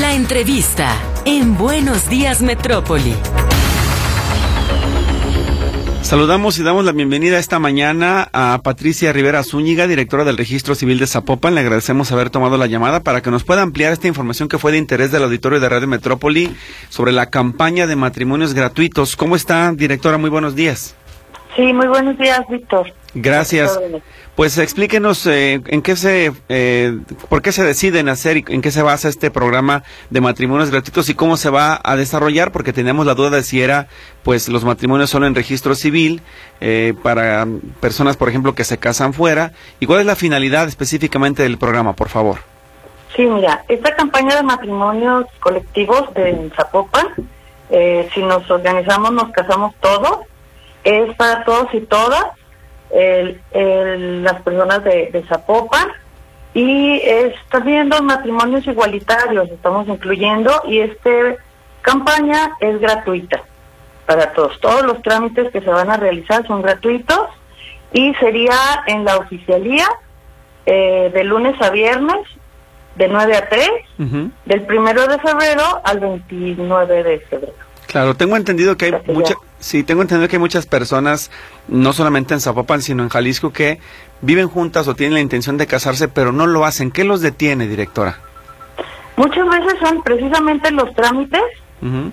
La entrevista en Buenos Días Metrópoli. Saludamos y damos la bienvenida esta mañana a Patricia Rivera Zúñiga, directora del Registro Civil de Zapopan. Le agradecemos haber tomado la llamada para que nos pueda ampliar esta información que fue de interés del auditorio de Radio Metrópoli sobre la campaña de matrimonios gratuitos. ¿Cómo está, directora? Muy buenos días. Sí, muy buenos días, Víctor. Gracias. Pues explíquenos eh, en qué se, eh, por qué se deciden hacer y en qué se basa este programa de matrimonios gratuitos y cómo se va a desarrollar, porque teníamos la duda de si era, pues, los matrimonios solo en registro civil eh, para personas, por ejemplo, que se casan fuera. ¿Y cuál es la finalidad específicamente del programa, por favor? Sí, mira, esta campaña de matrimonios colectivos de Zapopan, si nos organizamos, nos casamos todos, es para todos y todas el, las personas de, de Zapopan y está viendo matrimonios igualitarios, estamos incluyendo y esta campaña es gratuita para todos. Todos los trámites que se van a realizar son gratuitos y sería en la oficialía eh, de lunes a viernes de 9 a 3, del primero de febrero al 29 de febrero. Claro, tengo entendido que hay mucha, sí, tengo entendido que hay muchas personas, no solamente en Zapopan, sino en Jalisco, que viven juntas o tienen la intención de casarse, pero no lo hacen. ¿Qué los detiene, directora? Muchas veces son precisamente los trámites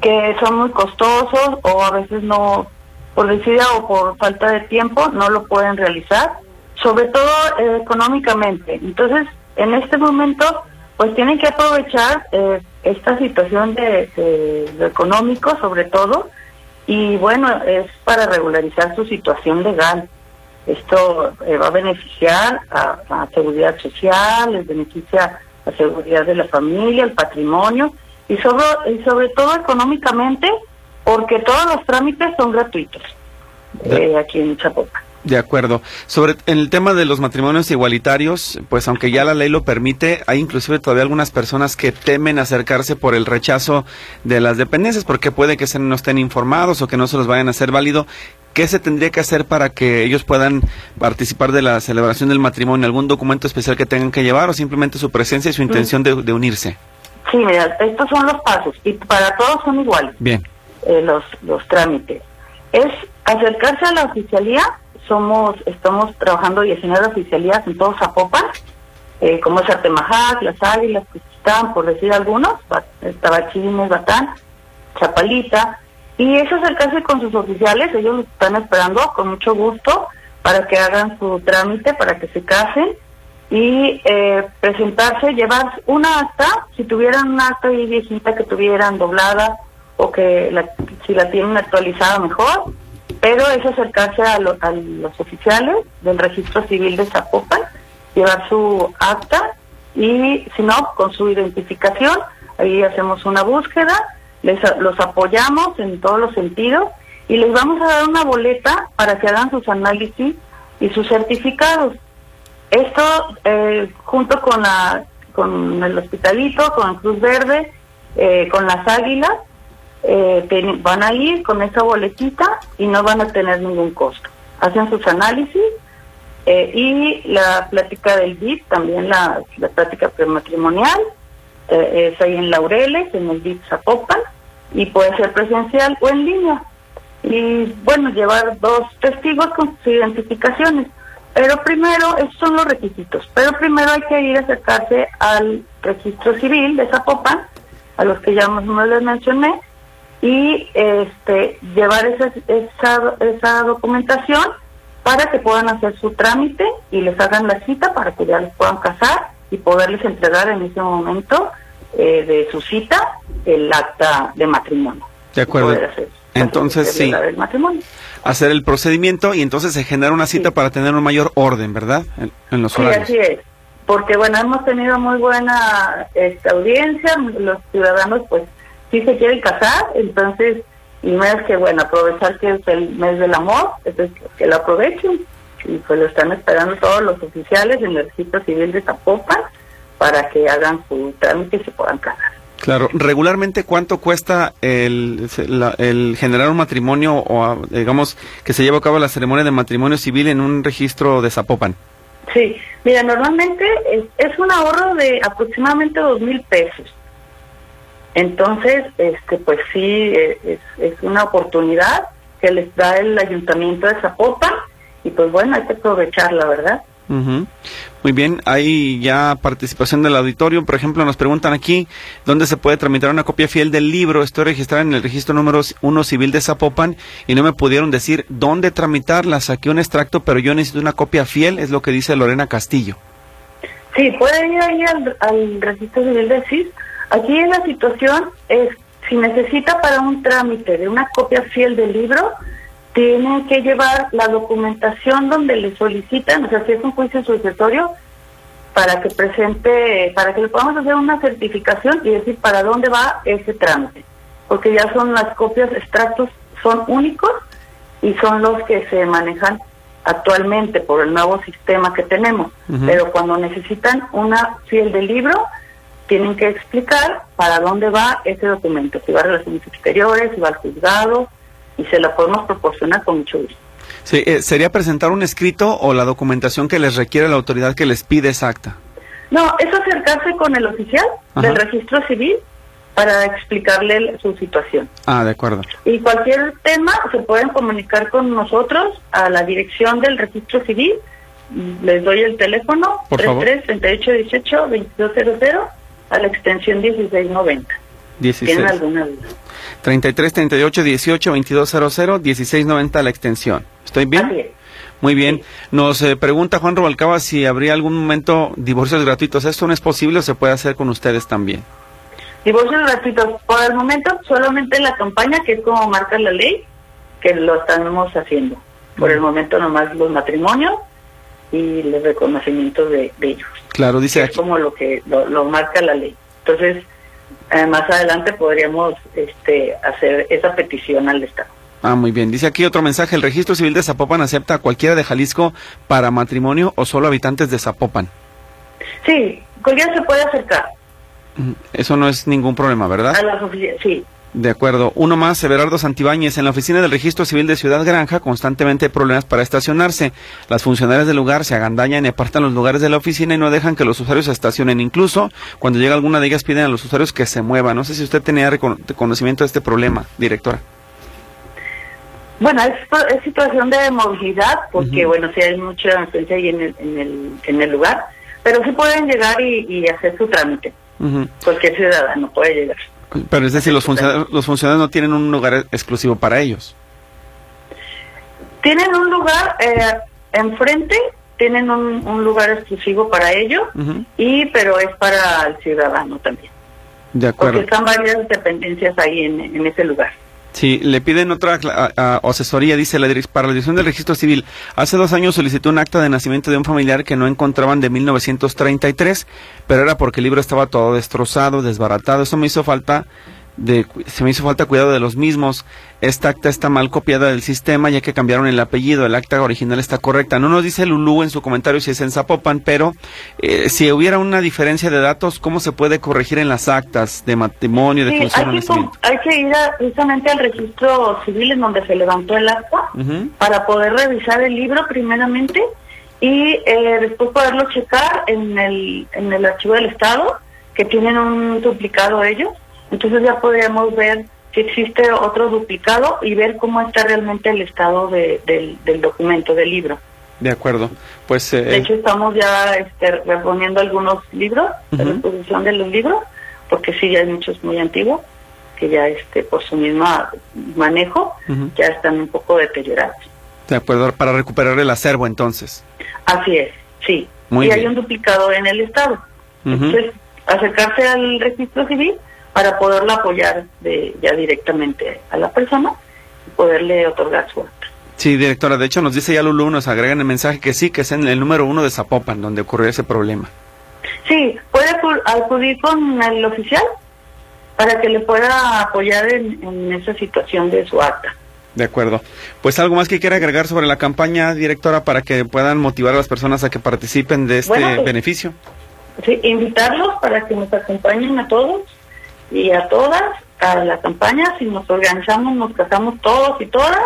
que son muy costosos o a veces no, por decida o por falta de tiempo, no lo pueden realizar, sobre todo eh, económicamente. Entonces, en este momento, pues tienen que aprovechar eh, esta situación de, lo económico sobre todo y bueno es para regularizar su situación legal. Esto eh, va a beneficiar a, la seguridad social les beneficia la seguridad de la familia el patrimonio y sobre y sobre todo económicamente porque todos los trámites son gratuitos eh, aquí en Zapopan de acuerdo. Sobre en el tema de los matrimonios igualitarios, pues aunque ya la ley lo permite, hay inclusive todavía algunas personas que temen acercarse por el rechazo de las dependencias, porque puede que se no estén informados o que no se los vayan a hacer válido. ¿Qué se tendría que hacer para que ellos puedan participar de la celebración del matrimonio? ¿Algún documento especial que tengan que llevar o simplemente su presencia y su intención de, unirse? Sí, mira, estos son los pasos y para todos son iguales. Bien. Eh, los, los trámites. Es acercarse a la oficialía somos, estamos trabajando y haciendo oficialías en todo Zapopan, eh, como es Artemajac, Las Águilas, por decir algunos, Tabachines, Batán, Chapalita, y eso es el caso con sus oficiales, ellos los están esperando con mucho gusto para que hagan su trámite, para que se casen y eh, presentarse, llevar una acta, si tuvieran una acta y viejita que tuvieran doblada o que la, si la tienen actualizada mejor, pero es acercarse a, los oficiales del registro civil de Zapopan, llevar su acta y si no, con su identificación, ahí hacemos una búsqueda, les, los apoyamos en todos los sentidos y les vamos a dar una boleta para que hagan sus análisis y sus certificados. Esto eh, junto con, la, con el hospitalito, con Cruz Verde, eh, con las águilas, eh, van a ir con esa boletita y no van a tener ningún costo. Hacen sus análisis eh, y la plática del BIP, también la, plática prematrimonial, eh, es ahí en Laureles, en el BIP Zapopan, y puede ser presencial o en línea. Y bueno, llevar dos testigos con sus identificaciones. Pero primero, esos son los requisitos, pero primero hay que ir a acercarse al registro civil de Zapopan, a los que ya no les mencioné, y este llevar esa, esa, esa documentación para que puedan hacer su trámite y les hagan la cita para que ya les puedan casar y poderles entregar en ese momento eh, de su cita el acta de matrimonio. De acuerdo. entonces sí. Hacer el procedimiento y entonces se genera una cita para tener un mayor orden, ¿verdad? En, los horarios. Sí, así es. Porque bueno, hemos tenido muy buena esta audiencia, los ciudadanos pues si se quieren casar, entonces, y más que, bueno, aprovechar que es el mes del amor, entonces que lo aprovechen. Y pues lo están esperando todos los oficiales en el registro civil de Zapopan para que hagan su trámite y se puedan casar. Claro, regularmente cuánto cuesta el, el generar un matrimonio o digamos que se lleva a cabo la ceremonia de matrimonio civil en un registro de Zapopan. Sí, mira, normalmente es, es un ahorro de aproximadamente dos mil pesos Entonces, este, pues sí, eh, es, es una oportunidad que les da el ayuntamiento de Zapopan y pues bueno, hay que aprovecharla, ¿verdad? Ujú. Muy bien, hay ya participación del auditorio. Por ejemplo, nos preguntan aquí dónde se puede tramitar una copia fiel del libro. Estoy registrada en el registro número 1 civil de Zapopan y no me pudieron decir dónde tramitarla. Saqué un extracto, pero yo necesito una copia fiel, es lo que dice Lorena Castillo. Sí, puede ir ahí al, al registro civil de CIS. Aquí la situación es, si necesita para un trámite de una copia fiel del libro, tiene que llevar la documentación donde le solicitan, o sea, si es un juicio sucesorio, para que presente, para que le podamos hacer una certificación y decir para dónde va ese trámite. Porque ya son las copias, extractos, son únicos y son los que se manejan actualmente por el nuevo sistema que tenemos. Pero cuando necesitan una fiel del libro, tienen que explicar para dónde va ese documento, si va a relaciones exteriores, si va al juzgado, y se lo podemos proporcionar con mucho gusto. Sí, eh, ¿Sería presentar un escrito o la documentación que les requiere la autoridad que les pide exacta? No, es acercarse con el oficial del registro civil para explicarle su situación. Ah, de acuerdo. Y cualquier tema se pueden comunicar con nosotros a la dirección del registro civil. Les doy el teléfono 33-3818-2200 a la extensión 1690. 16. ¿Tienen alguna duda? 33 38 18 2200 1690 la extensión. ¿Estoy bien? Así es. Muy bien. Nos eh, pregunta Juan Rubalcaba si habría algún momento divorcios gratuitos. ¿Esto no es posible o se puede hacer con ustedes también? Divorcios gratuitos. Por el momento, solamente la campaña, que es como marca la ley, que lo estamos haciendo. Por el momento, nomás los matrimonios y el reconocimiento de, de ellos. Claro, dice es como lo que lo, lo marca la ley. Entonces, eh, más adelante podríamos este, hacer esa petición al Estado. Ah, muy bien. Dice aquí otro mensaje. ¿El registro civil de Zapopan acepta a cualquiera de Jalisco para matrimonio o solo habitantes de Zapopan? Sí, cualquiera se puede acercar Eso no es ningún problema, ¿verdad? a las. Sí, De acuerdo. Uno más, Everardo Santibáñez. En la oficina del registro civil de Ciudad Granja constantemente hay problemas para estacionarse. Las funcionarias del lugar se agandañan y apartan los lugares de la oficina y no dejan que los usuarios se estacionen. Incluso cuando llega alguna de ellas piden a los usuarios que se muevan. No sé si usted tenía conocimiento de este problema, directora. Bueno, es, es situación de movilidad, porque bueno, sí hay mucha afluencia ahí en el, en el, en el lugar, pero sí pueden llegar y, y hacer su trámite. Ujú. Cualquier ciudadano puede llegar. Pero es decir, los funcionarios, los funcionarios no tienen un lugar exclusivo para ellos. Tienen un lugar eh, enfrente, tienen un, un lugar exclusivo para ellos, y pero es para el ciudadano también, De porque acuerdo. están varias dependencias ahí en, en ese lugar. Sí, le piden otra asesoría, dice la para la dirección del registro civil. Hace dos años solicitó un acta de nacimiento de un familiar que no encontraban de 1933, pero era porque el libro estaba todo destrozado, desbaratado. Eso me hizo falta de, se me hizo falta cuidado de los mismos. Esta acta está mal copiada del sistema ya que cambiaron el apellido. El acta original está correcta. No nos dice Lulú en su comentario si es en Zapopan, pero eh, si hubiera una diferencia de datos, ¿cómo se puede corregir en las actas de matrimonio, de Sí, función hay, que, hay ir a- precisamente al registro civil en donde se levantó el acta para poder revisar el libro primeramente y eh, después poderlo checar en el, en el archivo del Estado, que tienen un duplicado ellos. Entonces ya podríamos ver si existe otro duplicado y ver cómo está realmente el estado de- del, del documento, del libro. De acuerdo. Pues eh, De hecho, estamos ya este, reponiendo algunos libros, la Ujú. reposición de los libros, porque sí, ya hay muchos muy antiguos, que ya este por su misma manejo ya están un poco deteriorados. De acuerdo, para recuperar el acervo entonces. Así es, sí. Muy y hay un duplicado en el Estado. Entonces, acercarse al registro civil para poderlo apoyar de, ya directamente a la persona y poderle otorgar su acta. Sí, directora, de hecho nos dice ya Lulú, nos agregan el mensaje que sí, que es en el número uno de Zapopan, donde ocurrió ese problema. Sí, puede acu- acudir con el oficial para que le pueda apoyar en, en esa situación de su acta. De acuerdo. Pues algo más que quiera agregar sobre la campaña, directora, para que puedan motivar a las personas a que participen de este Bueno, pues- beneficio. Sí, invitarlos para que nos acompañen a todos y a todas a la campaña. Si nos organizamos, nos casamos todos y todas.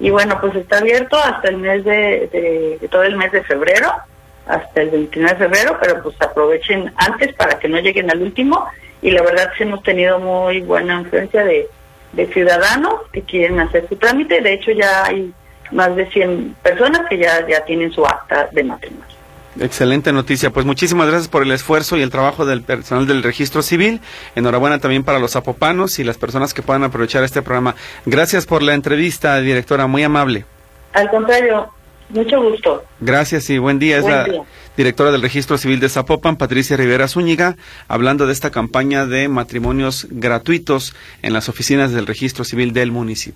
Y bueno, pues está abierto hasta el mes de, de- todo el mes de febrero, hasta el 29 de febrero, pero pues aprovechen antes para que no lleguen al último y la verdad sí hemos tenido muy buena influencia de, de ciudadanos que quieren hacer su trámite. De hecho, ya hay más de 100 personas que ya, ya tienen su acta de matrimonio. Excelente noticia. Pues muchísimas gracias por el esfuerzo y el trabajo del personal del registro civil. Enhorabuena también para los apopanos y las personas que puedan aprovechar este programa. Gracias por la entrevista, directora, muy amable. Al contrario, mucho gusto. Gracias y buen día. Es Buen la día. directora del registro civil de Zapopan, Patricia Rivera Zúñiga, hablando de esta campaña de matrimonios gratuitos en las oficinas del registro civil del municipio.